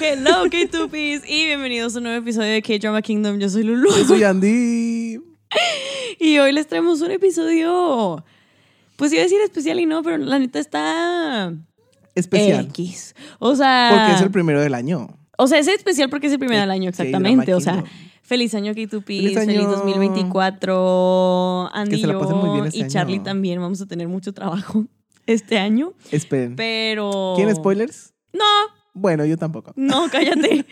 Hello, K2Ps, y bienvenidos a un nuevo episodio de K-Drama Kingdom. Yo soy Lulu. Yo soy Andy. Y hoy les traemos un episodio, pues iba a decir especial y no, pero la neta está Especial. X. O sea, Porque es el primero del año. o sea, es especial porque es el primero del año, exactamente. O sea, feliz año K2Ps, Feliz feliz, año. 2024. Andy Que se la y pasen muy bien este y Charlie año. también vamos a tener mucho trabajo este año, Esperen. pero... ¿Quieren spoilers? No, Bueno, yo tampoco. No, cállate.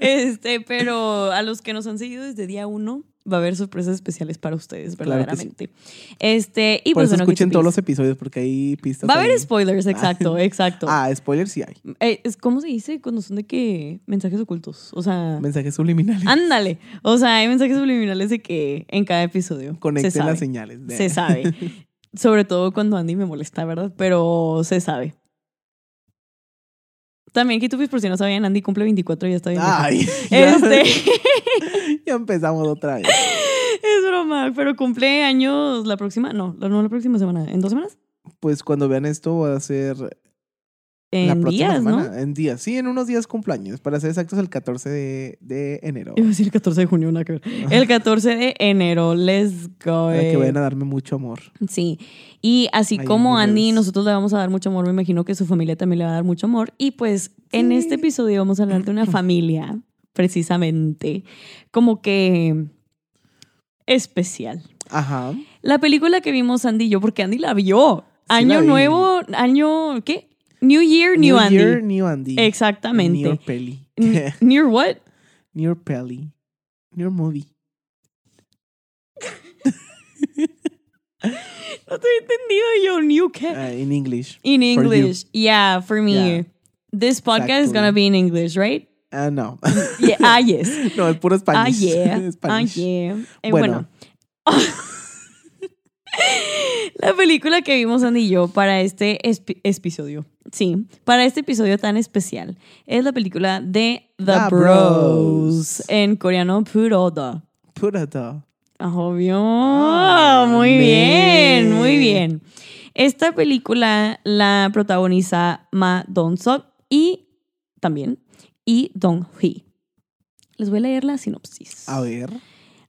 Este, pero a los que nos han seguido desde día uno, va a haber sorpresas especiales para ustedes, Claro verdaderamente. Este, y Por pues eso bueno, escuchen todos los episodios porque hay pistas. Va a haber ahí. spoilers, exacto, exacto. Ah, spoilers sí hay. Eh, es- ¿Cómo se dice cuando son de que mensajes ocultos? O sea, Mensajes subliminales. ándale. O sea, hay mensajes subliminales de que en cada episodio se Conecten sabe. las señales. de- Se sabe. Sobre todo cuando Andy me molesta, ¿verdad? Pero se sabe. También, Kitupis, por si no sabían, Andy cumple 24 y ya está bien. Ay, ya, Este. ya empezamos otra vez. Es broma, pero cumple años la próxima, no, no la próxima semana, ¿en dos semanas? Pues cuando vean esto va a ser En la próxima días, semana. ¿no? En días. Sí, en unos días cumpleaños. Para ser exactos, el 14 de, de enero. Iba a decir el 14 de junio, nada que ver. El 14 de enero, let's go. Para que vayan a darme mucho amor. Sí, y así Ahí como Andy, nosotros le vamos a dar mucho amor, me imagino que su familia también le va a dar mucho amor. Y pues en este episodio vamos a hablar de una familia, precisamente, como que especial. Ajá. La película que vimos Andy y yo, porque Andy la vio. año nuevo, año, ¿qué? New Year, New, Andy. Year, New Andy. Exactamente. New Peli. N- Near what? New Peli. New Movie. No te he entendido yo, New qué? Uh, in English. In for. English. Yeah, for me. Yeah. This podcast is Exactly. gonna be in English, right? Ah, no. Yeah, ah, yes. no, es puro Ah, Spanish. yeah. Ah, Spanish. yeah. Eh, bueno. Bueno. La película que vimos Andy y yo para este episodio, sí, para este episodio tan especial, es la película de The, The Bros. Bros. En coreano, Puroda. Puro todo. Obvio. Ah, muy bien, muy bien. Esta película la protagoniza Ma Dong-seok y también y Dong Hee. Les voy a leer la sinopsis. A ver.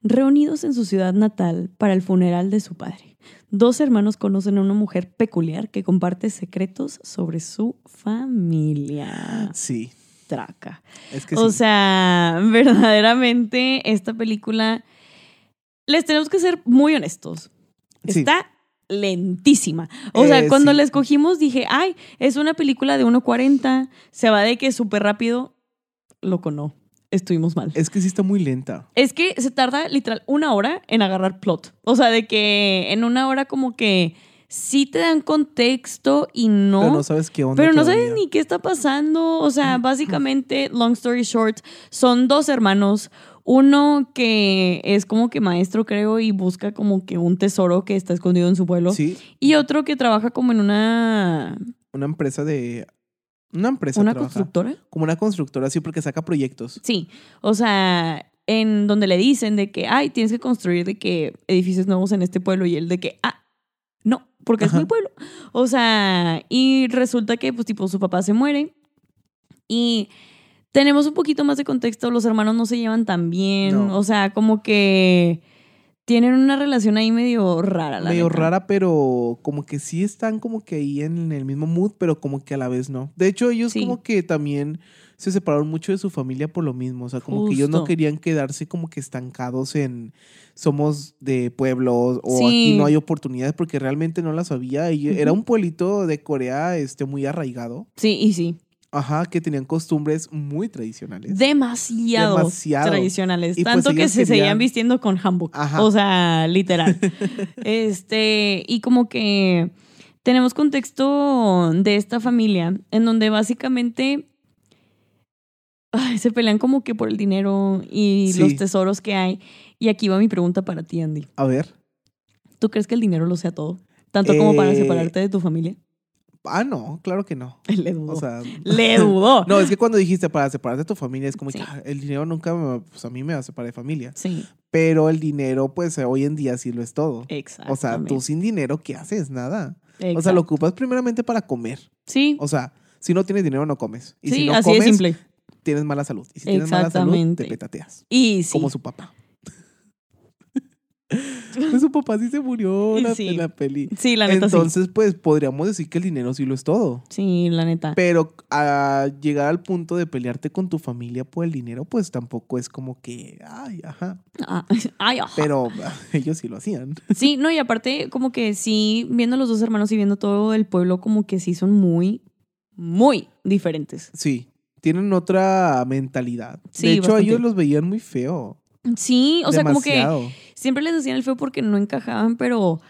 Reunidos en su ciudad natal para el funeral de su padre, dos hermanos conocen a una mujer peculiar que comparte secretos sobre su familia. Sí. Traca. Es que O sí. sea, verdaderamente esta película, les tenemos que ser muy honestos. Sí. Está lentísima. O sea, Eh, cuando sí. la escogimos dije, ay, es una película de 1.40, se va de que súper rápido. Loco, no. Estuvimos mal. Es que sí está muy lenta. Es que se tarda literal una hora en agarrar plot. O sea, de que en una hora como que sí te dan contexto y no. Pero no sabes qué onda. Pero no todavía. sabes ni qué está pasando. O sea, básicamente, long story short, son dos hermanos. Uno que es como que maestro, creo, y busca como que un tesoro que está escondido en su pueblo. Sí. Y otro que trabaja como en una. Una empresa de. Una empresa ¿Una trabaja. constructora? Como una constructora, sí, porque saca proyectos. Sí. O sea, en donde le dicen de que, ay, tienes que construir de que edificios nuevos en este pueblo. Y él de que, ah, no, porque Ajá. es mi pueblo. O sea, y resulta que, pues, tipo, su papá se muere. Y tenemos un poquito más de contexto. Los hermanos no se llevan tan bien. No. O sea, como que tienen una relación ahí medio rara, la medio neta. rara, pero como que sí están como que ahí en el mismo mood, pero como que a la vez no. De hecho, ellos Sí. como que también se separaron mucho de su familia por lo mismo. O sea, como que ellos no querían quedarse como que estancados en somos de pueblos o Sí. aquí no hay oportunidades porque realmente no las había. Y Era un pueblito de Corea este, muy arraigado. Sí, y sí. Ajá, que tenían costumbres muy tradicionales. Demasiado, Demasiado. tradicionales. Y pues Tanto que se seguían vistiendo con hanbok. Ajá. O sea, literal. este, y como que tenemos contexto de esta familia en donde básicamente ay, se pelean como que por el dinero y Sí. los tesoros que hay. Y aquí va mi pregunta para ti, Andy. A ver. ¿Tú crees que el dinero lo sea todo? Tanto como para Eh, separarte de tu familia. Ah, no, claro que no. Le dudó. O sea, Le dudó. No, es que cuando dijiste para separarte de tu familia, es como Sí. que "Ah, el dinero nunca me, pues a mí me va a separar de familia. Sí, Pero el dinero, pues hoy en día sí lo es todo. exacto. O sea, tú sin dinero, ¿qué haces? Nada. O sea, Exacto. lo ocupas primeramente para comer. Sí, O sea, si no tienes dinero, no comes. Y sí, si no así comes, de simple. tienes mala salud. Y si tienes mala salud, Exactamente. te petateas. Y sí. Como su papá. Pues su papá sí se murió en la, Sí. en la peli. Sí, la neta Entonces, pues podríamos decir que el dinero sí lo es todo. sí. Sí, la neta. Pero a llegar al punto de pelearte con tu familia por el dinero, pues tampoco es como que, ay, ajá. Ah, ay, ajá. Pero ellos sí lo hacían. Sí, no, y aparte, como que sí, viendo a los dos hermanos y viendo todo el pueblo, como que sí son muy, muy diferentes. Sí, tienen otra mentalidad. Sí, de hecho, bastante. ellos los veían muy feo. Sí, o sea, como que siempre les decían el feo porque no encajaban, pero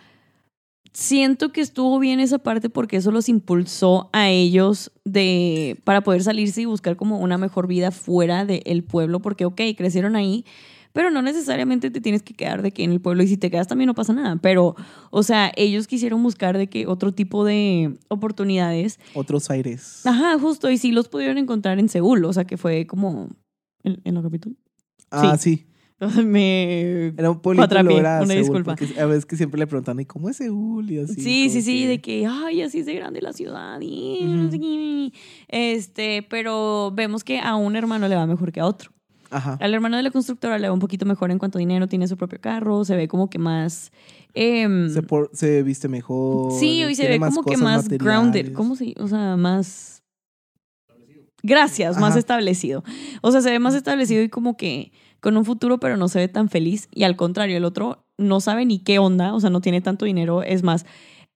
siento que estuvo bien esa parte porque eso los impulsó a ellos de para poder salirse y buscar como una mejor vida fuera del pueblo, porque ok, crecieron ahí, pero no necesariamente te tienes que quedar de que en el pueblo y si te quedas también no pasa nada, pero o sea, ellos quisieron buscar de que otro tipo de oportunidades. Otros aires. Ajá, justo, y sí los pudieron encontrar en Seúl, o sea, que fue como en, en la capital. Ah, sí. Me Era un era una disculpa. a veces que siempre le preguntan, ¿y cómo es Seúl? Y así. Sí, sí, sí, que- de que, ay, así es de grande la ciudad y Ujú. no sé qué. Este, pero vemos que a un hermano le va mejor que a otro. Ajá. Al hermano de la constructora le va un poquito mejor en cuanto a dinero, tiene su propio carro, se ve como que más... em, Se, por- se viste mejor. sí, y se ve como que más grounded. ¿Cómo se...? O sea, más... Gracias, más establecido. O sea, se ve más establecido y como que con un futuro, pero no se ve tan feliz. Y al contrario, el otro no sabe ni qué onda, o sea, no tiene tanto dinero. Es más,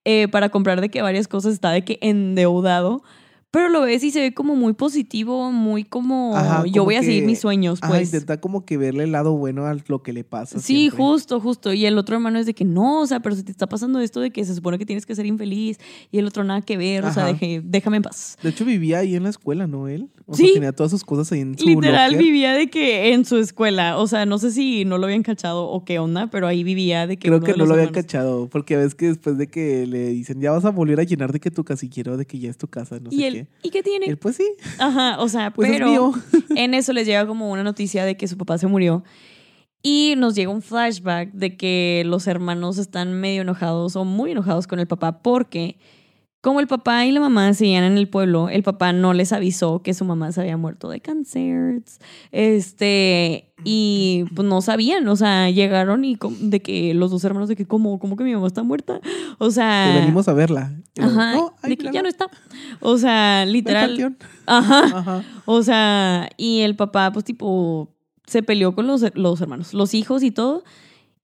eh, para comprar de que varias cosas está de que endeudado. Pero lo ves y se ve como muy positivo, muy como Ajá, yo como voy a seguir mis sueños, Ajá, pues. intenta como que verle el lado bueno a lo que le pasa. Sí, siempre. justo, justo. Y el otro hermano es de que no, o sea, pero si te está pasando esto de que se supone que tienes que ser infeliz y el otro nada que ver, o sea, Ajá. deje- déjame en paz. De hecho, vivía ahí en la escuela, ¿no? Él. O Sí. sea, tenía todas sus cosas ahí en su Literal locker. vivía de que en su escuela, o sea, no sé si no lo habían cachado o qué onda, pero ahí vivía de que Creo que no lo había hermanos- cachado, porque ves que después de que le dicen, ya vas a volver a llenar de que tu casillero, de que ya es tu casa, no sé Y él, qué. ¿Y qué tiene? Él, pues sí, Ajá, o sea, pues pero es mío. en eso les llega como una noticia de que su papá se murió y nos llega un flashback de que los hermanos están medio enojados o muy enojados con el papá porque como el papá y la mamá seguían en el pueblo, el papá no les avisó que su mamá se había muerto de cáncer. Este, y pues no sabían, o sea, llegaron y de que los dos hermanos de que como como que mi mamá está muerta. O sea, Que venimos a verla. Ajá, "No, ahí de que ya no está. O sea, literal, panteón". ajá. Ajá. O sea, y el papá, pues, tipo, se peleó con los, los hermanos, los hijos y todo.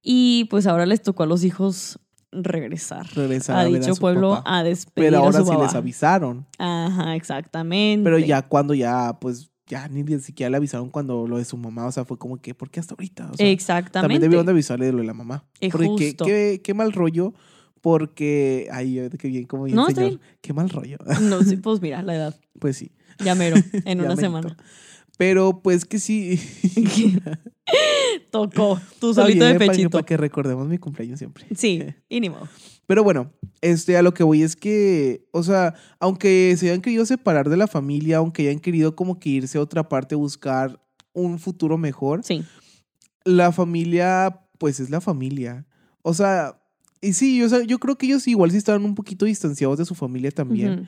Y pues ahora les tocó a los hijos regresar Regresar a a ver a dicho pueblo papá. a despedir Pero ahora a su sí papá. les avisaron. Ajá, exactamente. Pero ya cuando ya, pues, ya ni siquiera le avisaron cuando lo de su mamá. O sea, fue como que, ¿por qué hasta ahorita? O sea, Exactamente. También debieron de avisarle de lo de la mamá. Eh, Porque qué, justo. qué, qué mal rollo. Porque, ay, que bien, como bien, No, señor. bien. Qué mal rollo. No, sí, pues mira, la edad. pues sí. Ya mero, en una semana. Pero pues que sí. Tocó tu solito de pechito. Para que recordemos mi cumpleaños siempre. Sí, y ni modo. Pero bueno, este, a lo que voy es que, o sea, aunque se hayan querido separar de la familia, aunque hayan querido como que irse a otra parte a buscar un futuro mejor, Sí, la familia, pues es la familia. O sea, y sí, o sea, yo creo que ellos igual sí estaban un poquito distanciados de su familia también. Ujú.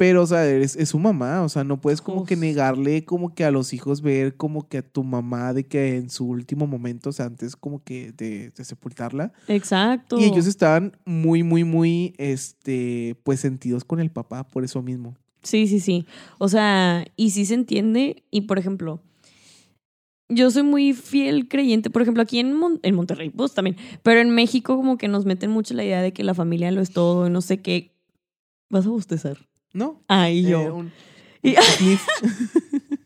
Pero, o sea, es, es su mamá, o sea, no puedes como que negarle como que a los hijos ver como que a tu mamá de que en su último momento, o sea, antes como que de, de sepultarla. Exacto. Y ellos estaban muy, muy, muy, este, pues sentidos con el papá, por eso mismo. Sí, sí, sí. O sea, y sí se entiende. Y por ejemplo, yo soy muy fiel creyente. Por ejemplo, aquí en, Mon- en Monterrey, pues también. Pero en México, como que nos meten mucho la idea de que la familia lo es todo y no sé qué. Vas a bostezar. ¿No? Ay, yo. Eh, un, Y- un.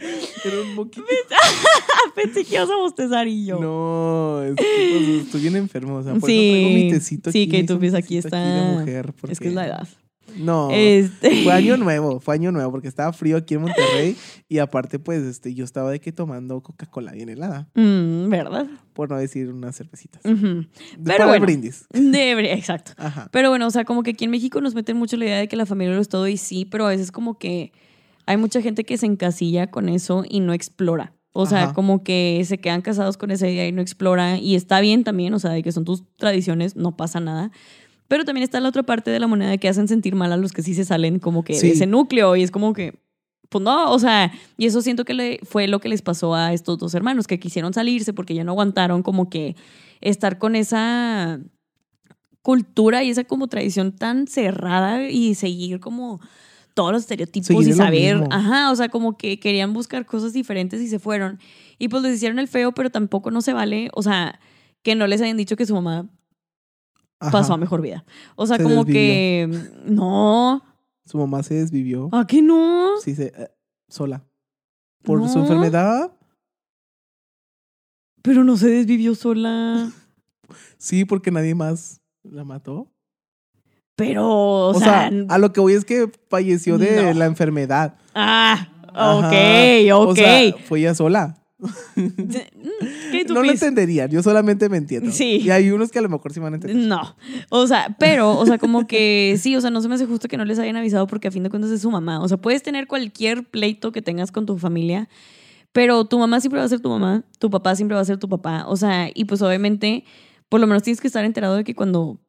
Era un poquito. Pensé que ibas a bostezar y yo. No, es que, pues, estoy bien enfermo. O sea, por Sí, eso traigo mi tecito sí, aquí. que un pies aquí está- de mujer, Es que es la edad. No. Este. Fue año nuevo, fue año nuevo, porque estaba frío aquí en Monterrey y aparte, pues, este, yo estaba de que tomando Coca-Cola bien helada, Mm, ¿Verdad? por no decir unas cervecitas. Para el bueno. brindis. Exacto. Ajá. Pero bueno, o sea, como que aquí en México nos meten mucho la idea de que la familia lo es todo y sí, pero a veces como que hay mucha gente que se encasilla con eso y no explora. O sea, Ajá. como que se quedan casados con esa idea y no exploran. Y está bien también, o sea, de que son tus tradiciones, no pasa nada. Pero también está la otra parte de la moneda que hacen sentir mal a los que sí se salen como que Sí. de ese núcleo y es como que, pues no, o sea, y eso siento que le, fue lo que les pasó a estos dos hermanos, que quisieron salirse porque ya no aguantaron como que estar con esa cultura y esa como tradición tan cerrada y seguir como todos los estereotipos y saber, ajá, o sea, como que querían buscar cosas diferentes y se fueron. Y pues les hicieron el feo, pero tampoco no se vale, o sea, que no les hayan dicho que su mamá Ajá. pasó a mejor vida. O sea, Se como que no, Su mamá se desvivió. ¿a qué no? Sí, se, eh, sola. Por su enfermedad. Pero no se desvivió sola. Sí, porque nadie más la mató. Pero, o, O, sea, sea, a lo que voy es que falleció de No. la enfermedad. ah, Ajá. ok, ok. O sea, fue ella sola. ¿Qué tú No lo entenderían, yo solamente me entiendo. Sí. Y hay unos que a lo mejor sí van a entender. No, o sea, pero, o sea, como que sí, o sea, no se me hace justo que no les hayan avisado porque a fin de cuentas es su mamá. O sea, puedes tener cualquier pleito que tengas con tu familia, pero tu mamá siempre va a ser tu mamá, tu papá siempre va a ser tu papá. O sea, y pues obviamente, por lo menos tienes que estar enterado de que cuando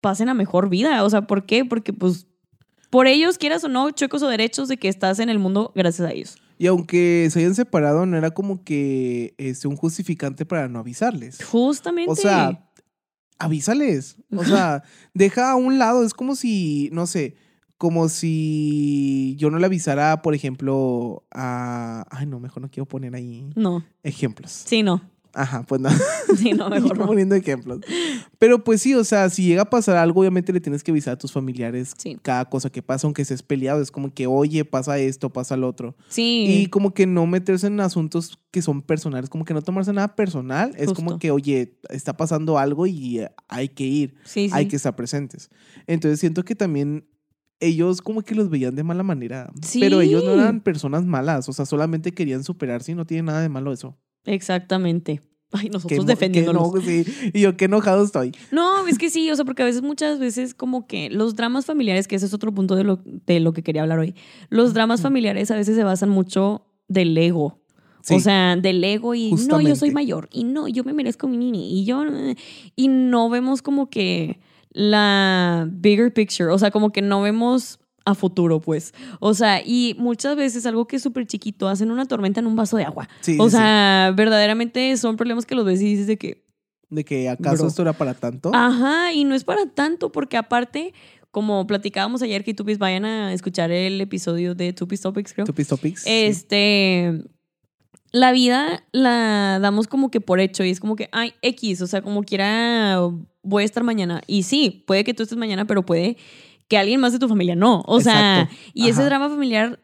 pasen a mejor vida, o sea, ¿por qué? Porque pues por ellos, quieras o no, chuecos o derechos de que estás en el mundo gracias a ellos. Y aunque se hayan separado, no era como que este, un justificante para no avisarles. Justamente. O sea, avísales. O sea, deja a un lado. Es como si, no sé, como si yo no le avisara, por ejemplo, a... Ay, no, mejor no quiero poner ahí no, ejemplos. sí, no, Ajá, pues no. sí, no, mejor no. poniendo ejemplos. Pero pues sí, o sea, si llega a pasar algo, obviamente le tienes que avisar a tus familiares Sí. cada cosa que pasa, aunque estés peleado. Es como que, oye, pasa esto, pasa lo otro. Sí. Y como que no meterse en asuntos que son personales, como que no tomarse nada personal. Es como Justo. que, oye, está pasando algo y eh, hay que ir, sí, sí. hay que estar presentes. Entonces siento que también ellos como que los veían de mala manera. Pero ellos no Sí. eran personas malas, o sea, solamente querían superarse y no tiene nada de malo eso. Exactamente. Ay, nosotros eno- sí. Y yo qué enojado estoy. No, es que sí, o sea, porque a veces, muchas veces, como que los dramas familiares, que ese es otro punto de lo, de lo que quería hablar hoy, los dramas familiares a veces se basan mucho del ego. Sí. O sea, del ego y no, yo soy mayor y no, yo me merezco mi nini y yo y no vemos como que la bigger picture, o sea, como que no vemos a futuro, pues. O sea, y muchas veces algo que es súper chiquito hacen una tormenta en un vaso de agua. Sí, o sí, sí. sea, verdaderamente son problemas que los ves y dices de que, De que acaso Bro. esto era para tanto. Ajá, y no es para tanto, porque aparte, como platicábamos ayer, que Tupis vayan a escuchar el episodio de Tupis Topics, creo. Tupis Topics. Este. La vida la damos como que por hecho y es como que, ay, X, o sea, como quiera, voy a estar mañana. Y sí, puede que tú estés mañana, pero puede que alguien más de tu familia no. O sea, Exacto. y ese drama familiar,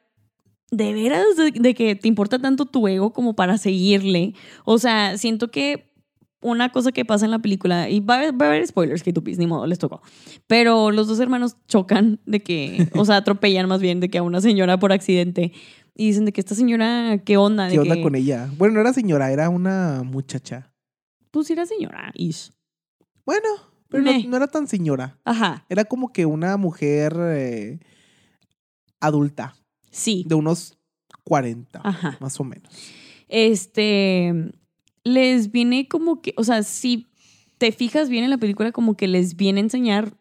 de veras, de, de que te importa tanto tu ego como para seguirle. O sea, siento que una cosa que pasa en la película, y va a haber, va a haber spoilers que tupis, ni modo, les tocó. Pero los dos hermanos chocan de que, o sea, atropellan más bien de que a una señora por accidente. Y dicen de que esta señora, ¿qué onda? De ¿Qué onda que, con ella? Bueno, no era señora, era una muchacha. Pues era señora, ish. Bueno, pero no, era tan señora. Ajá, Era como que una mujer eh, adulta, sí. de unos 40, Ajá. más o menos. Este, les viene como que, o sea, si te fijas bien en la película, como que les viene a enseñar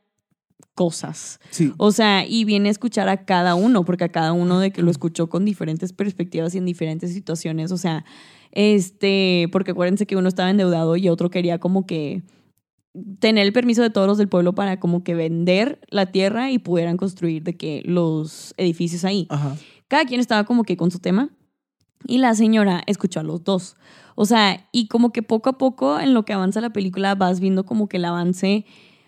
cosas. Sí. O sea, y viene a escuchar a cada uno, porque a cada uno de que lo escuchó con diferentes perspectivas y en diferentes situaciones. O sea, este, porque acuérdense que uno estaba endeudado y otro quería como que tener el permiso de todos los del pueblo para como que vender la tierra y pudieran construir de que los edificios ahí Ajá. cada quien estaba como que con su tema y la señora escuchó a los dos. O sea, y como que poco a poco en lo que avanza la película vas viendo como que el avance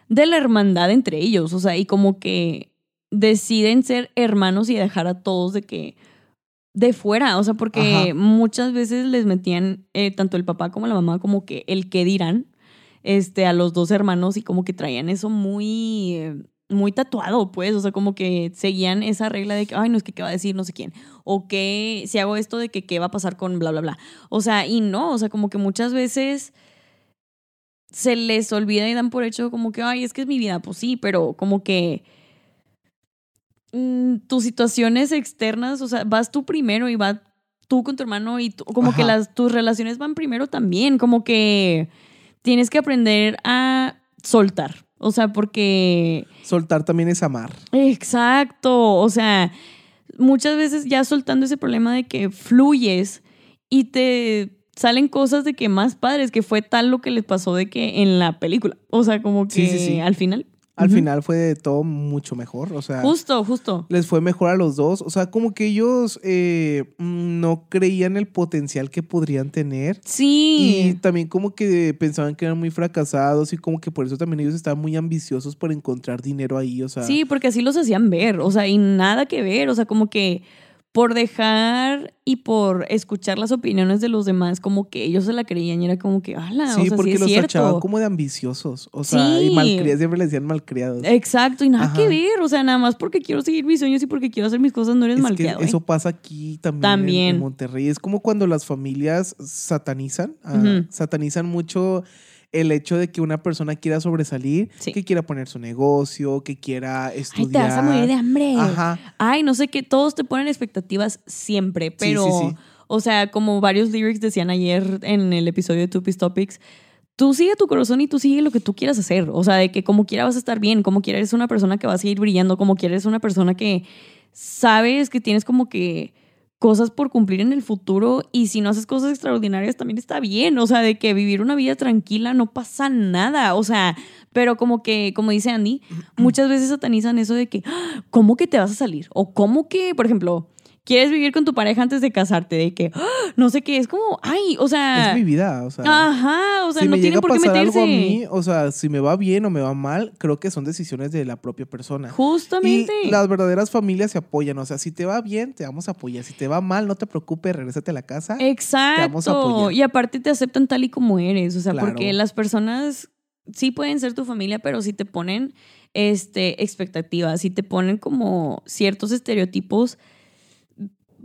de la hermandad entre ellos, o sea, y como que deciden ser hermanos y dejar a todos de que de fuera, o sea, porque Ajá. muchas veces les metían eh, tanto el papá como la mamá como que el que dirán este a los dos hermanos y como que traían eso muy eh, muy tatuado, pues, o sea, como que seguían esa regla de que, ay, no es que qué va a decir no sé quién, o que si hago esto de que qué va a pasar con bla, bla, bla. O sea, y no, o sea, como que muchas veces se les olvida y dan por hecho como que, ay, es que es mi vida, pues sí, pero como que mm, tus situaciones externas, o sea, vas tú primero y va tú con tu hermano y tú- como que las, tus relaciones van primero también, como que tienes que aprender a soltar, o sea, porque... Soltar también es amar. Exacto, o sea, muchas veces ya soltando ese problema de que fluyes y te salen cosas de que más padres, que fue tal lo que les pasó de que en la película. O sea, como que Sí, sí, sí. al final. Al final fue de todo mucho mejor. O sea, Justo, justo. les fue mejor a los dos. O sea, como que ellos eh, no creían el potencial que podrían tener. Y Sí. también como que pensaban que eran muy fracasados y como que por eso también ellos estaban muy ambiciosos por encontrar dinero ahí. O sea, Sí, porque así los hacían ver, o sea, y nada que ver, o sea, como que por dejar y por escuchar las opiniones de los demás, como que ellos se la creían y era como que, ala, sí, o sea, porque sí es los cierto. tachaban como de ambiciosos. O sea, y malcriados, siempre les decían malcriados. Exacto, y nada Ajá. que ver, o sea, nada más porque quiero seguir mis sueños y porque quiero hacer mis cosas, no eres Es que malcriado. ¿eh? eso pasa aquí también, en- También. En, Monterrey. Es como cuando las familias satanizan, ah, satanizan mucho el hecho de que una persona quiera sobresalir, Sí. que quiera poner su negocio, que quiera Ay, estudiar. te vas a morir de hambre. Ajá. Ay, no sé qué, todos te ponen expectativas siempre, pero, sí, sí. o sea, como varios lyrics decían ayer en el episodio de Two Piece Topics, tú sigue tu corazón y tú sigue lo que tú quieras hacer. O sea, de que como quiera vas a estar bien, como quiera eres una persona que va a seguir brillando, como quiera eres una persona que sabes que tienes como que cosas por cumplir en el futuro y si no haces cosas extraordinarias también está bien, o sea, de que vivir una vida tranquila no pasa nada, o sea, pero como que, como dice Andy, muchas veces satanizan eso de que, "Ah, ¿cómo que te vas a salir? O cómo que, por ejemplo, quieres vivir con tu pareja antes de casarte, de que, "Ah, no sé qué, es como, ay, o sea, Es mi vida, o sea. ajá, o sea, si no me tienen llega por qué pasar meterse. algo a mí, o sea, si me va bien o me va mal, creo que son decisiones de la propia persona. Justamente. Y las verdaderas familias se apoyan, o sea, si te va bien, te vamos a apoyar. Si te va mal, no te preocupes, regrésate a la casa. vamos a Exacto. apoyar. Y aparte te aceptan tal y como eres. O sea, Claro. porque las personas sí pueden ser tu familia, pero si te ponen este, expectativas, si te ponen como ciertos estereotipos,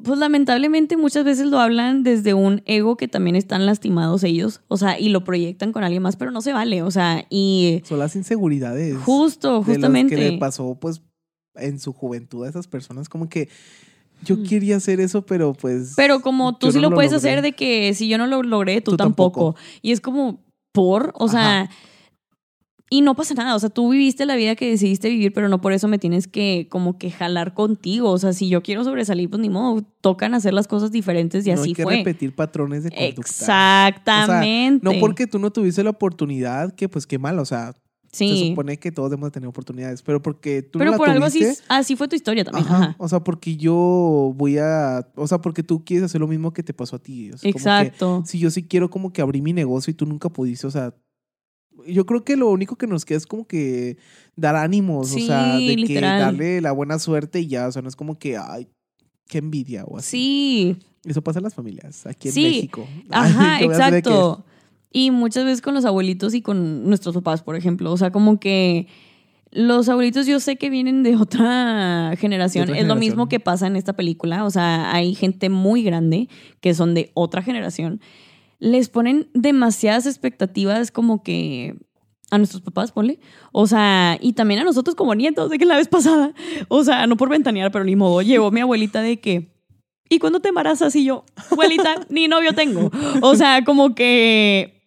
pues lamentablemente muchas veces lo hablan desde un ego que también están lastimados ellos. O sea, y lo proyectan con alguien más, pero no se vale. O sea, y Son las inseguridades. justo, de los justamente. que le pasó, pues, en su juventud a esas personas. Como que yo Mm. quería hacer eso, pero pues. Pero como tú sí no lo puedes logré. hacer de que si yo no lo logré, tú, Tú tampoco. tampoco. Y es como, por, o sea, y no pasa nada. O sea, tú viviste la vida que decidiste vivir, pero no por eso me tienes que como que jalar contigo. O sea, si yo quiero sobresalir, pues ni modo, tocan hacer las cosas diferentes y no así hay que fue. repetir patrones de conducta. Exactamente. No porque tú no tuviste la oportunidad, que pues qué mal, o sea, se supone que todos debemos de tener oportunidades, pero porque tú Pero no la por algo así, así fue tu historia también. Ajá, Ajá. O sea, porque yo voy a. O sea, porque tú quieres hacer lo mismo que te pasó a ti. O sea, como que Exacto. si yo sí quiero como que abrir mi negocio y tú nunca pudiste, o sea. Yo creo que lo único que nos queda es como que dar ánimos, o sea, de literal. que darle la buena suerte y ya, o sea, no es como que, ay, qué envidia o así. Sí. Eso pasa en las familias, aquí en Sí. México. Ajá, exacto. Y muchas veces con los abuelitos y con nuestros papás, por ejemplo. O sea, como que los abuelitos yo sé que vienen de otra generación. De otra es lo mismo que pasa en esta película. O sea, hay gente muy grande que son de otra generación. Les ponen demasiadas expectativas como que a nuestros papás, ponle. O sea, y también a nosotros como nietos, de que la vez pasada, o sea, no por ventanear, pero ni modo, llegó mi abuelita de que, ¿y cuándo te embarazas? Y yo, abuelita, ni novio tengo. O sea, como que,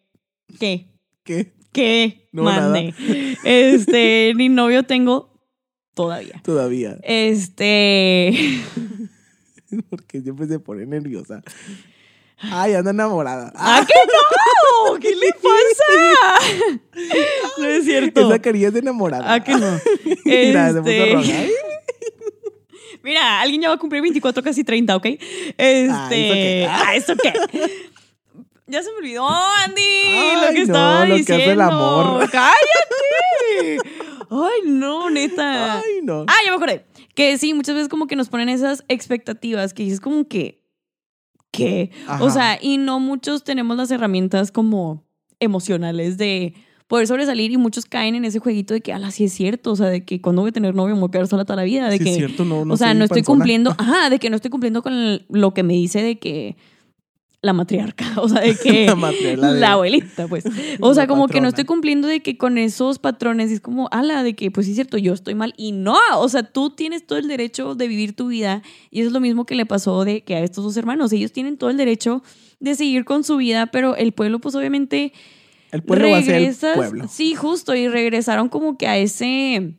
¿qué? ¿Qué? ¿Qué? No, Mande. Este, ni novio tengo todavía. Todavía. Este, Porque siempre se pone nerviosa. Ay, anda enamorada. ¿a qué no? ¿Qué le pasa? No es cierto. Esa carilla es de enamorada. ¿A qué no? Mira, Este, Mira, alguien ya va a cumplir 24, casi 30, ¿ok? Este. Ah, ¿eso qué? Ah, ¿eso qué? Ya se me olvidó, Andy, lo que no, estaba lo que diciendo. hace el amor. ¡Cállate! Ay, no, neta. Ay, no. Ah, ya me acordé. Que sí, muchas veces como que nos ponen esas expectativas que dices como que. ¿Qué? Ajá. O sea, y no muchos tenemos las herramientas como emocionales de poder sobresalir y muchos caen en ese jueguito de que, ala, sí es cierto, o sea, de que cuando voy a tener novio me voy a quedar sola toda la vida, de Sí, que, es cierto, no, no o sea, no estoy panzona. cumpliendo, ajá, de que no estoy cumpliendo con el- lo que me dice de que la matriarca, o sea, de que La matriarca de- la abuelita, pues. O sea, como que no estoy cumpliendo de que con esos patrones es como, ala, de que pues sí es cierto, yo estoy mal y no, o sea, tú tienes todo el derecho de vivir tu vida y eso es lo mismo que le pasó de que a estos dos hermanos, ellos tienen todo el derecho de seguir con su vida, pero el pueblo pues obviamente El pueblo va a ser el regresas- pueblo. Sí, justo, y regresaron como que a ese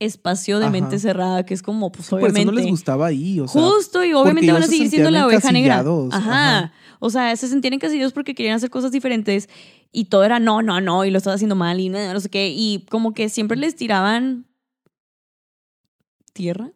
espacio de mente cerrada que es como, pues Por obviamente. eso no les gustaba ahí, o sea. Justo, y obviamente van a se seguir siendo la oveja negra. Ajá. ajá. O sea, se sentían encasillados porque querían hacer cosas diferentes y todo era no, no, no, y lo estás haciendo mal y no, no sé qué. Y como que siempre les tiraban tierra.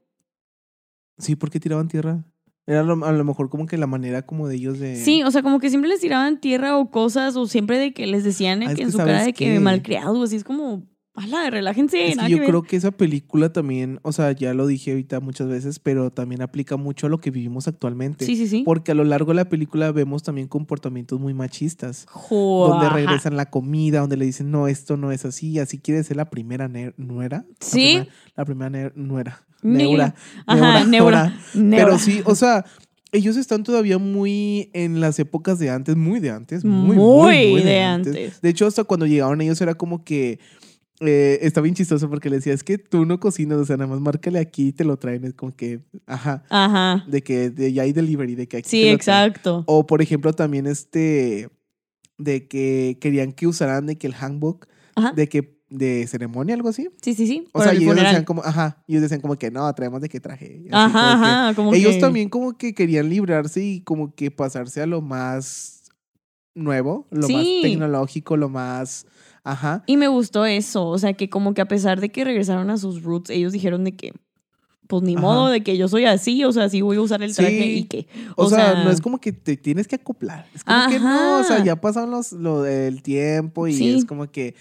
Sí, ¿por qué tiraban tierra? Era lo- a lo mejor como que la manera como de ellos de... Sí, o sea, como que siempre les tiraban tierra o cosas, o siempre de que les decían de Ah, es que que en su cara ¿sabes de que qué? malcriado, así es como, ala, relájense, Es que yo que ver". creo que esa película también, o sea, ya lo dije ahorita muchas veces, pero también aplica mucho a lo que vivimos actualmente. Sí, sí, sí. Porque a lo largo de la película vemos también comportamientos muy machistas. Jo, donde regresan la comida, donde le dicen, no, esto no es así, así quiere ser la primera nuera. La Sí. primera- La primera, ne- nuera. Neura. Ajá, neura. Pero sí, o sea, ellos están todavía muy en las épocas de antes, muy de antes, muy, Muy muy, muy de, de antes. antes. De hecho, hasta cuando llegaron ellos era como que eh, está bien chistoso porque le decía, es que tú no cocinas, o sea, nada más márcale aquí y te lo traen. Es como que, ajá, Ajá. de que de, ya hay delivery, de que aquí Sí, te lo traen. exacto. O por ejemplo, también este, de que querían que usaran de que el handbook, Ajá. de que de ceremonia, algo así. Sí, sí, sí. O sea, el y ellos funeral. decían como, ajá, y ellos decían como que no, traemos de qué traje. así Ajá, como que- ajá. Como ellos que- también como que querían librarse y como que pasarse a lo más nuevo, lo más tecnológico, lo más... Ajá. Y me gustó eso, o sea, que como que a pesar de que regresaron a sus roots, ellos dijeron de que, pues ni Ajá. modo, de que yo soy así, o sea, sí voy a usar el traje Sí. y que, O, o, sea, no es como que te tienes que acoplar. Es como que no, o sea, Ajá. ya pasaron los, lo del tiempo y Sí. es como que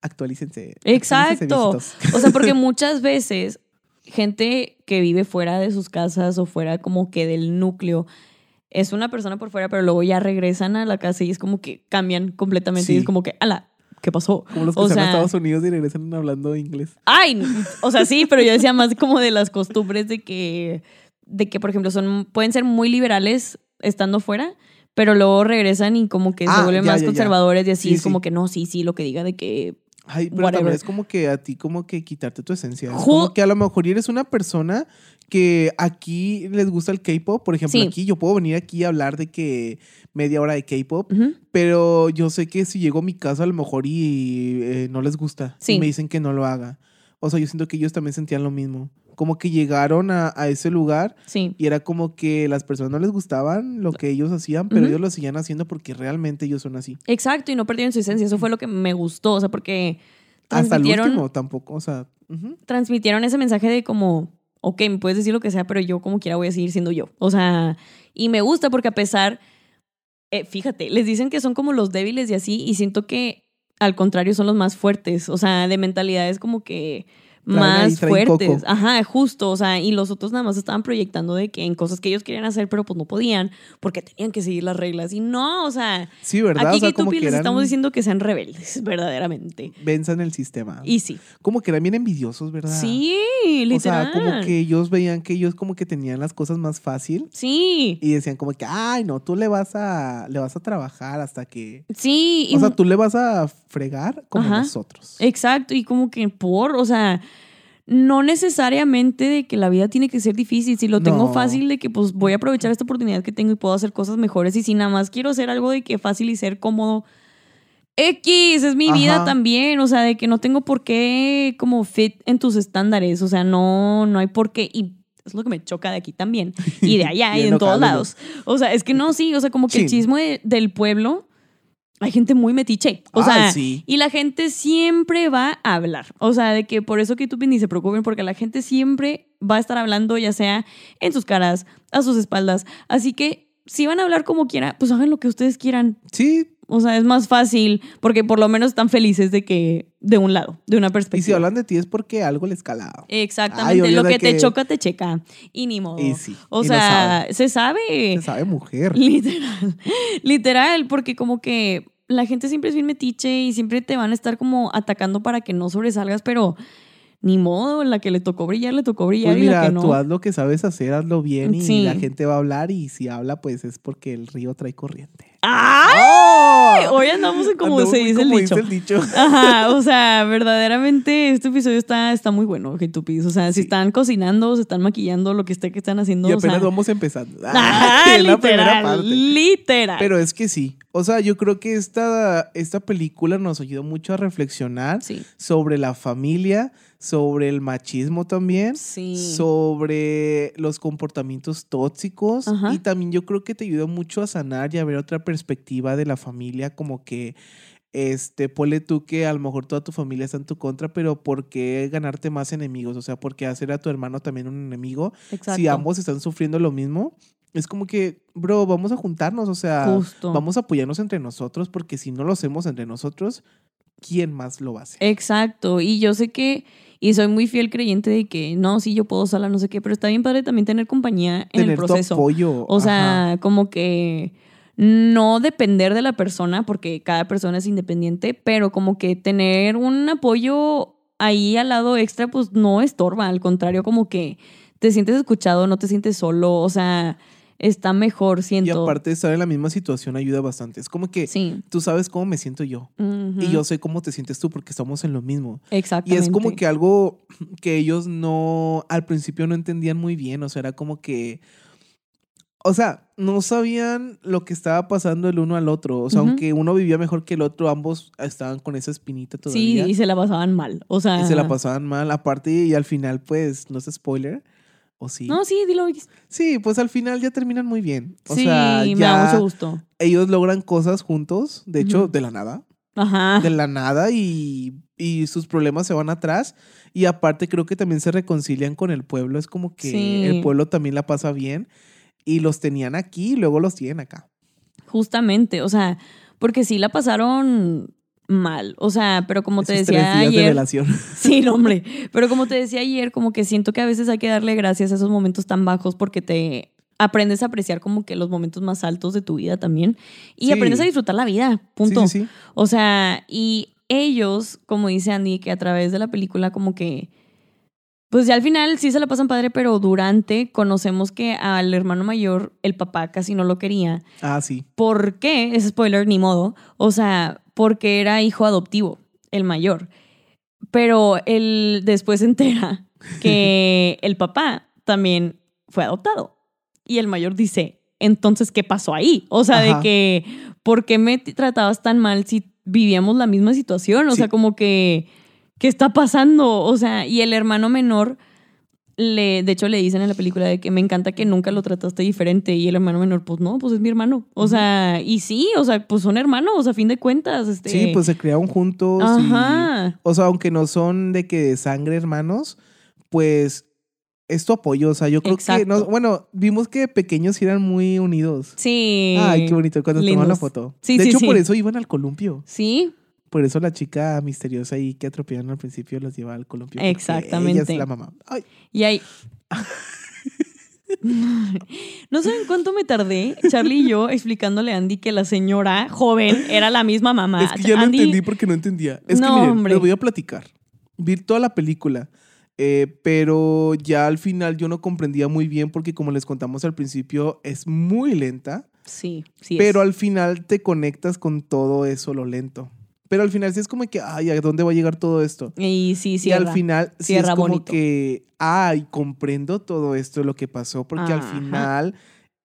actualícense. Exacto. actualícense. O sea, porque muchas veces gente que vive fuera de sus casas o fuera como que del núcleo es una persona por fuera, pero luego ya regresan a la casa y es como que cambian completamente y es como que, ala, ¿qué pasó? Como los que o se van a Estados Unidos y regresan hablando inglés. Ay, o sea, sí, pero yo decía más como de las costumbres de que, de que por ejemplo, son, pueden ser muy liberales estando fuera, pero luego regresan y como que se Ah, vuelven ya, más ya, ya. conservadores y así Sí, es como sí. que no, sí, sí, lo que diga de que Ay, pero Whatever. también es como que a ti como que quitarte tu esencia. Es como que a lo mejor eres una persona que aquí les gusta el K-pop. Por ejemplo, Sí. aquí yo puedo venir aquí a hablar de que media hora de K-pop, pero yo sé que si llego a mi casa a lo mejor y eh, no les gusta Sí. y me dicen que no lo haga. O sea, yo siento que ellos también sentían lo mismo. Como que llegaron a, a ese lugar sí. y era como que las personas no les gustaban lo que ellos hacían, pero ellos lo seguían haciendo porque realmente ellos son así. Exacto, y no perdieron su esencia. Eso fue lo que me gustó. O sea, porque Hasta el último tampoco, o sea, transmitieron ese mensaje de como, ok, me puedes decir lo que sea, pero yo como quiera voy a seguir siendo yo. O sea, y me gusta porque a pesar, eh, fíjate, les dicen que son como los débiles y así, y siento que al contrario son los más fuertes. O sea, de mentalidades como que más fuertes. Ajá, justo. O sea, y los otros nada más estaban proyectando de que en cosas que ellos querían hacer, pero pues no podían porque tenían que seguir las reglas. Y no, o sea, Sí, ¿verdad? aquí o sea, que como que les eran, estamos diciendo que sean rebeldes, verdaderamente. venzan el sistema. Y sí. como que eran bien envidiosos, ¿verdad? Sí, O literal. sea, como que ellos veían que ellos como que tenían las cosas más fácil Sí, y decían como que, ay, no, tú le vas a, le vas a trabajar hasta que... sí. y O sea, tú le vas a fregar como Ajá. nosotros. Exacto, y como que por, o sea, no necesariamente de que la vida tiene que ser difícil, si lo tengo No. fácil de que pues voy a aprovechar esta oportunidad que tengo y puedo hacer cosas mejores. Y si nada más quiero hacer algo de que fácil y ser cómodo. X, es mi vida también, o sea, de que no tengo por qué como fit en tus estándares, o sea, no, no hay por qué, y es lo que me choca de aquí también, y de allá, y Bien en todos lados. O sea, es que no, sí, o sea, como que el de- del pueblo, hay gente muy metiche, o sea, sí. y la gente siempre va a hablar. O sea, de que por eso que tú ni se preocupen, porque la gente siempre va a estar hablando, ya sea en sus caras, a sus espaldas. Así que si van a hablar como quieran, pues hagan lo que ustedes quieran. Sí, O sea, es más fácil, porque por lo menos están felices de que, de un lado, de una y perspectiva. si hablan de ti es porque algo les calado. Exactamente, Ay, lo que, te choca, te checa. Y ni modo. Y sí, o y sea, se sabe. Se sabe mujer. Literal. Literal, porque como que la gente siempre es bien metiche y siempre te van a estar como atacando para que no sobresalgas, pero ni modo, la que le tocó brillar, le tocó brillar Pues y la que no. tú haz lo que sabes hacer, hazlo bien y Sí. la gente va a hablar y si habla pues es porque el río trae corriente. ¡Ay! ¡Oh! Hoy andamos en como Andamos se dice el dicho. dice el dicho. Ajá, o sea, verdaderamente este episodio está, está muy bueno, pides. O sea, si están cocinando, se están maquillando, lo que esté que están haciendo. Y o apenas sea, vamos empezando. Ajá, la primera literal, parte. literal. Pero es que sí. O sea, yo creo que esta, esta película nos ayudó mucho a reflexionar sí, sobre la familia, sobre el machismo también, sí. sobre los comportamientos tóxicos Ajá. y también yo creo que te ayudó mucho a sanar y a ver otra perspectiva de la familia, como que este, ponle tú que a lo mejor toda tu familia está en tu contra, pero ¿por qué ganarte más enemigos? O sea, ¿por qué hacer a tu hermano también un enemigo? Exacto. Si ambos están sufriendo lo mismo, es como que, bro, vamos a juntarnos, o sea, Justo. vamos a apoyarnos entre nosotros, porque si no lo hacemos entre nosotros, ¿quién más lo va a hacer? Exacto. Y yo sé que, y soy muy fiel creyente de que no, sí, yo puedo sola, no sé qué, pero está bien padre también tener compañía en Tener el proceso. tu apoyo. O sea, ajá. como que no depender de la persona, porque cada persona es independiente, pero como que tener un apoyo ahí al lado extra, pues no estorba, al contrario, como que te sientes escuchado, no te sientes solo, o sea, está mejor, Y siento. aparte de estar en la misma situación ayuda bastante. Es como que sí. tú sabes cómo me siento yo. Y yo sé cómo te sientes tú porque estamos en lo mismo. Y Exactamente. es como que algo que ellos no, al principio no entendían muy bien. O sea, era como que, o sea, no sabían lo que estaba pasando el uno al otro. O sea, aunque uno vivía mejor que el otro, ambos estaban con esa espinita Sí, todavía. y se la pasaban mal. O sea. y se la pasaban mal. Aparte, y al final, pues, no es spoiler. ¿O sí? No, sí, dilo. Sí, pues al final ya terminan muy bien. O sí, sea, me ya da mucho gusto. ellos logran cosas juntos, de hecho, de la nada. Ajá. de la nada y, y sus problemas se van atrás. Y aparte creo que también se reconcilian con el pueblo. Es como que Sí. el pueblo también la pasa bien. Y los tenían aquí y luego los tienen acá. Justamente, o sea, porque sí la pasaron mal. O sea, pero como te Esos tres decía días de ayer. relación. Sí, no, hombre. Pero como te decía ayer, como que siento que a veces hay que darle gracias a esos momentos tan bajos porque te aprendes a apreciar como que los momentos más altos de tu vida también. Y Sí. aprendes a disfrutar la vida. Punto. Sí, sí, sí. O sea, y ellos, como dice Andy, que a través de la película como que, pues ya al final sí se la pasan padre, pero durante conocemos que al hermano mayor el papá casi no lo quería. Ah, sí. ¿Por qué? Es spoiler, ni modo. O sea, porque era hijo adoptivo, el mayor. Pero él después se entera que el papá también fue adoptado. Y el mayor dice, entonces, ¿qué pasó ahí? O sea, de que, ¿por qué me tratabas tan mal si vivíamos la misma situación? O Sí. sea, como que, ¿qué está pasando? O sea, y el hermano menor, le, de hecho le dicen en la película de que me encanta que nunca lo trataste diferente. Y el hermano menor, pues no, pues es mi hermano. O sea, y sí, o sea, pues son hermanos, a fin de cuentas. Este, Sí, pues se crearon juntos. y- Ajá. o sea, aunque no son de que de sangre hermanos, pues es tu apoyo. O sea, yo creo que. No, bueno, vimos que pequeños eran muy unidos. Sí. Ay, qué bonito cuando toman la lindos. foto. Sí, de sí, hecho, sí. por eso iban al columpio. Sí, Por eso la chica misteriosa ahí que atropellaron al principio los lleva al columpio. Exactamente. Ella es la mamá. Ay, y ahí. No saben cuánto me tardé, Charlie y yo, explicándole a Andy que la señora joven era la misma mamá. es que ya Andy, lo entendí porque no entendía. Es No, que miren, hombre. les voy a platicar. Vi toda la película. eh, pero ya al final yo no comprendía muy bien porque como les contamos al principio es muy lenta, Sí, sí. pero es. al final te conectas con todo eso lo lento. Pero al final sí es como que, ay, ¿a dónde va a llegar todo esto? Y sí, y cierra. al final sí es como bonito. que, ay, comprendo todo esto, lo que pasó, porque al final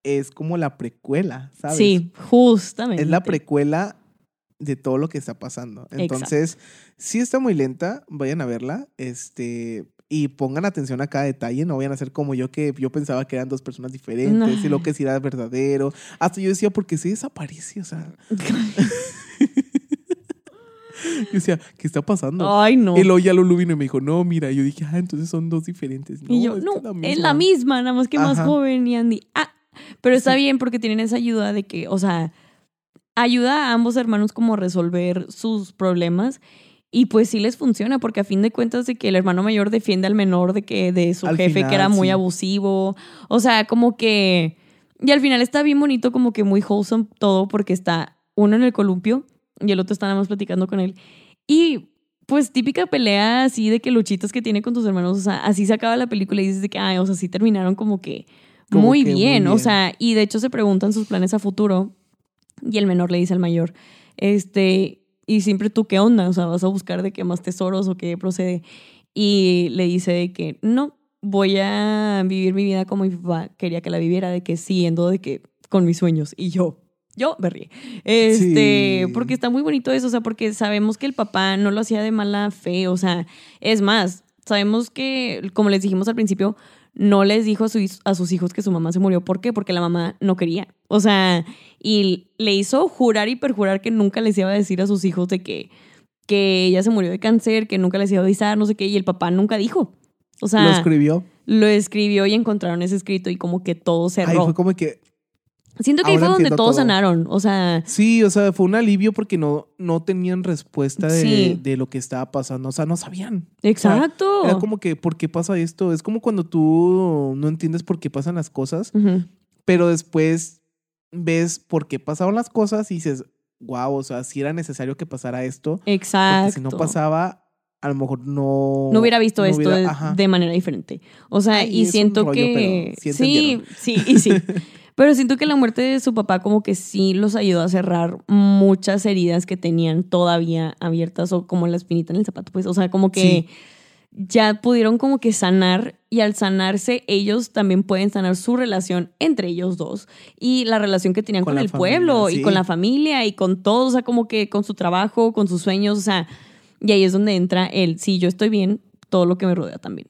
es como la precuela, ¿sabes? Sí, justamente. Es la precuela de todo lo que está pasando. Entonces, sí está muy lenta, vayan a verla, este, y pongan atención a cada detalle, no vayan a ser como yo que yo pensaba que eran dos personas diferentes y lo que sí era verdadero. Hasta yo decía, ¿por qué se desaparece? O sea, yo decía, ¿qué está pasando? Ay, no. Y luego ya Lulu vino y me dijo, no, mira, yo dije, ah, entonces son dos diferentes. y yo, es no, que es la misma, nada más que más joven y Andy. Ah, pero está Sí. bien porque tienen esa ayuda de que, o sea, ayuda a ambos hermanos como a resolver sus problemas. Y pues sí les funciona, porque a fin de cuentas de que el hermano mayor defiende al menor de que de su Al jefe final, que era muy sí. abusivo. O sea, como que. Y al final está bien bonito, como que muy wholesome todo, porque está uno en el columpio y el otro está nada más platicando con él. Y pues típica pelea así de que luchitas que tiene con tus hermanos. O sea, así se acaba la película y dices de que, ay, o sea, sí terminaron como que muy que muy bien. O sea, y de hecho se preguntan sus planes a futuro. Y el menor le dice al mayor, este, y siempre tú qué onda, o sea, vas a buscar de qué más tesoros o qué procede. Y le dice de que no, voy a vivir mi vida como mi papá quería que la viviera, de que siguiendo de que con mis sueños. Y yo, yo me ríe. Este, Sí. porque está muy bonito eso, o sea, porque sabemos que el papá no lo hacía de mala fe, o sea, es más, sabemos que, como les dijimos al principio, no les dijo a, su a sus hijos que su mamá se murió. ¿Por qué? Porque la mamá no quería. O sea, y le hizo jurar y perjurar que nunca les iba a decir a sus hijos de que, que ella se murió de cáncer, que nunca les iba a avisar, no sé qué, y el papá nunca dijo. O sea, Lo escribió. lo escribió y encontraron ese escrito y como que todo Ahí cerró. fue como que. Siento que ahí fue donde todos todo. sanaron. O sea, Sí, o sea, fue un alivio porque no, no tenían respuesta de, Sí. de lo que estaba pasando. O sea, no sabían. exacto. Era como que, ¿por qué pasa esto? Es como cuando tú no entiendes por qué pasan las cosas, pero después ves por qué pasaron las cosas y dices, wow, o sea, si era necesario que pasara esto. Exacto. Porque si no pasaba, a lo mejor no. no hubiera visto no esto hubiera- de, manera diferente. O sea, Ay, y siento rollo, que. sí sí, y sí. Pero siento que la muerte de su papá como que sí los ayudó a cerrar muchas heridas que tenían todavía abiertas o como la espinita en el zapato, pues, o sea, como que Sí. ya pudieron como que sanar y al sanarse ellos también pueden sanar su relación entre ellos dos y la relación que tenían Con el familia, pueblo y con la familia y con todo, o sea, como que con su trabajo, con sus sueños, o sea, y ahí es donde entra el, si yo estoy bien, todo lo que me rodea también.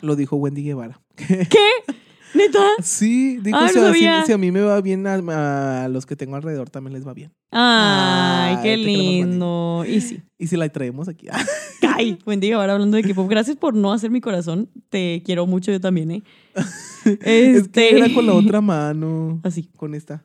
Lo dijo Wendy Guevara. ¿Neta? Sí, dijo, Ah, o no sea, si- a mí me va bien, a, a los que tengo alrededor también les va bien. Ay, Ay, qué lindo. Y sí. Y si la traemos aquí. Ay, buen día, ahora hablando de equipo. Gracias por no hacer mi corazón. Te quiero mucho yo también, ¿eh? Es que Este- era con la otra mano. Así. Con esta.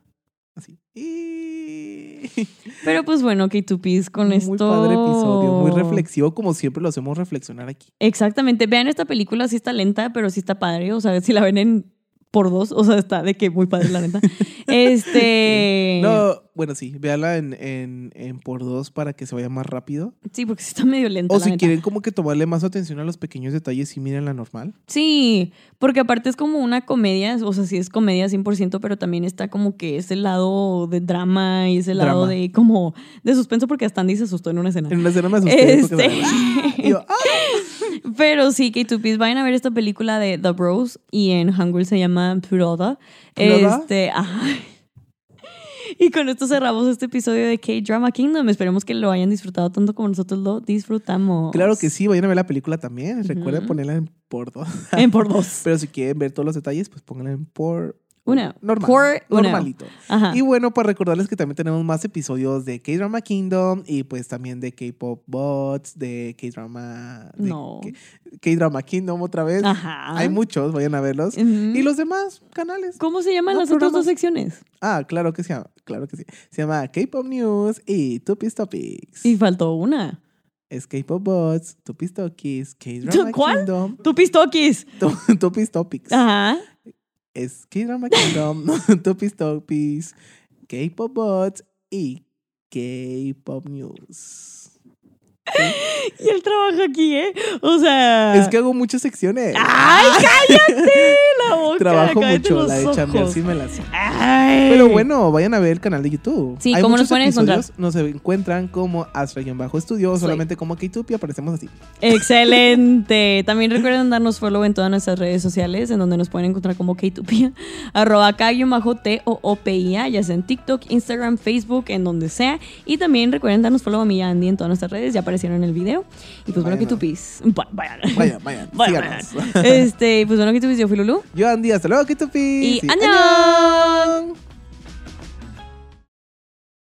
Así. Y... Pero pues bueno, K2Ps, con muy esto. padre episodio. Muy reflexivo, como siempre lo hacemos reflexionar aquí. Exactamente. Vean esta película, sí está lenta, pero sí está padre. O sea, si la ven en por dos, o sea, está de que muy padre la neta. este. No, bueno, sí. Véala en, en, en por dos para que se vaya más rápido. Sí, porque sí está medio lenta. O la si neta. quieren como que tomarle más atención a los pequeños detalles y miren la normal. Sí, porque aparte es como una comedia, o sea, sí es comedia 100%, pero también está como que ese lado de drama y ese lado Drama. de como de suspenso porque hasta Andy se asustó en una escena. En una escena me asusté. porque Este. Y yo, ¡ah! Pero sí, K2Ps, vayan a ver esta película de The Bros y en Hangul se llama Puroda. Este, ajá. Y con esto cerramos este episodio de K-Drama Kingdom. Esperemos que lo hayan disfrutado tanto como nosotros lo disfrutamos. Claro que sí, vayan a ver la película también. Recuerden ponerla en por dos. En por dos. Pero si quieren ver todos los detalles, pues pónganla en por Una. normal. Normalito. Ajá. Y bueno, para recordarles que también tenemos más episodios de K-Drama Kingdom y pues también de K-Pop Bots, de K-Drama. No. K-Drama Kingdom otra vez. Ajá. Hay muchos, vayan a verlos. Y los demás canales. ¿Cómo se llaman las otras dos secciones? Ah, claro que se llama, claro que sí. Se llama K-Pop News y Tupis Topics. Y faltó una. Es K-Pop Bots, Tupis Topics, K-Drama ¿Cuál? Kingdom, Tupis Topics. Ajá. Es K-Drama Kingdom, Tupis Topics, K-Pop Bots y K-Pop News. Y él trabaja aquí, ¿eh? O sea. Es que hago muchas secciones. ¡Ay, cállate! La boca. Trabajo mucho, la de chambear, sí me la sé. Ay. Pero bueno, vayan a ver el canal de YouTube. Sí, Hay ¿cómo nos pueden encontrar? Nos encuentran como Astra-Estudio, solamente como y aparecemos así. Excelente. También recuerden darnos follow en todas nuestras redes sociales, en donde nos pueden encontrar como K2Pia, arroba K-T o O P I A, ya sea en TikTok, Instagram, Facebook, en donde sea. Y también recuerden darnos follow a a Andy en todas nuestras redes, ya aparecieron en el video. Y pues bueno, a K2Ps. Va- Vayan. Vayan, vayan, Vayan. Este, pues bueno, K2Ps, yo fui Lulu. Yo Andy, hasta luego, K-Tube. Y Sí, ¡annyeong! ¡annyeong!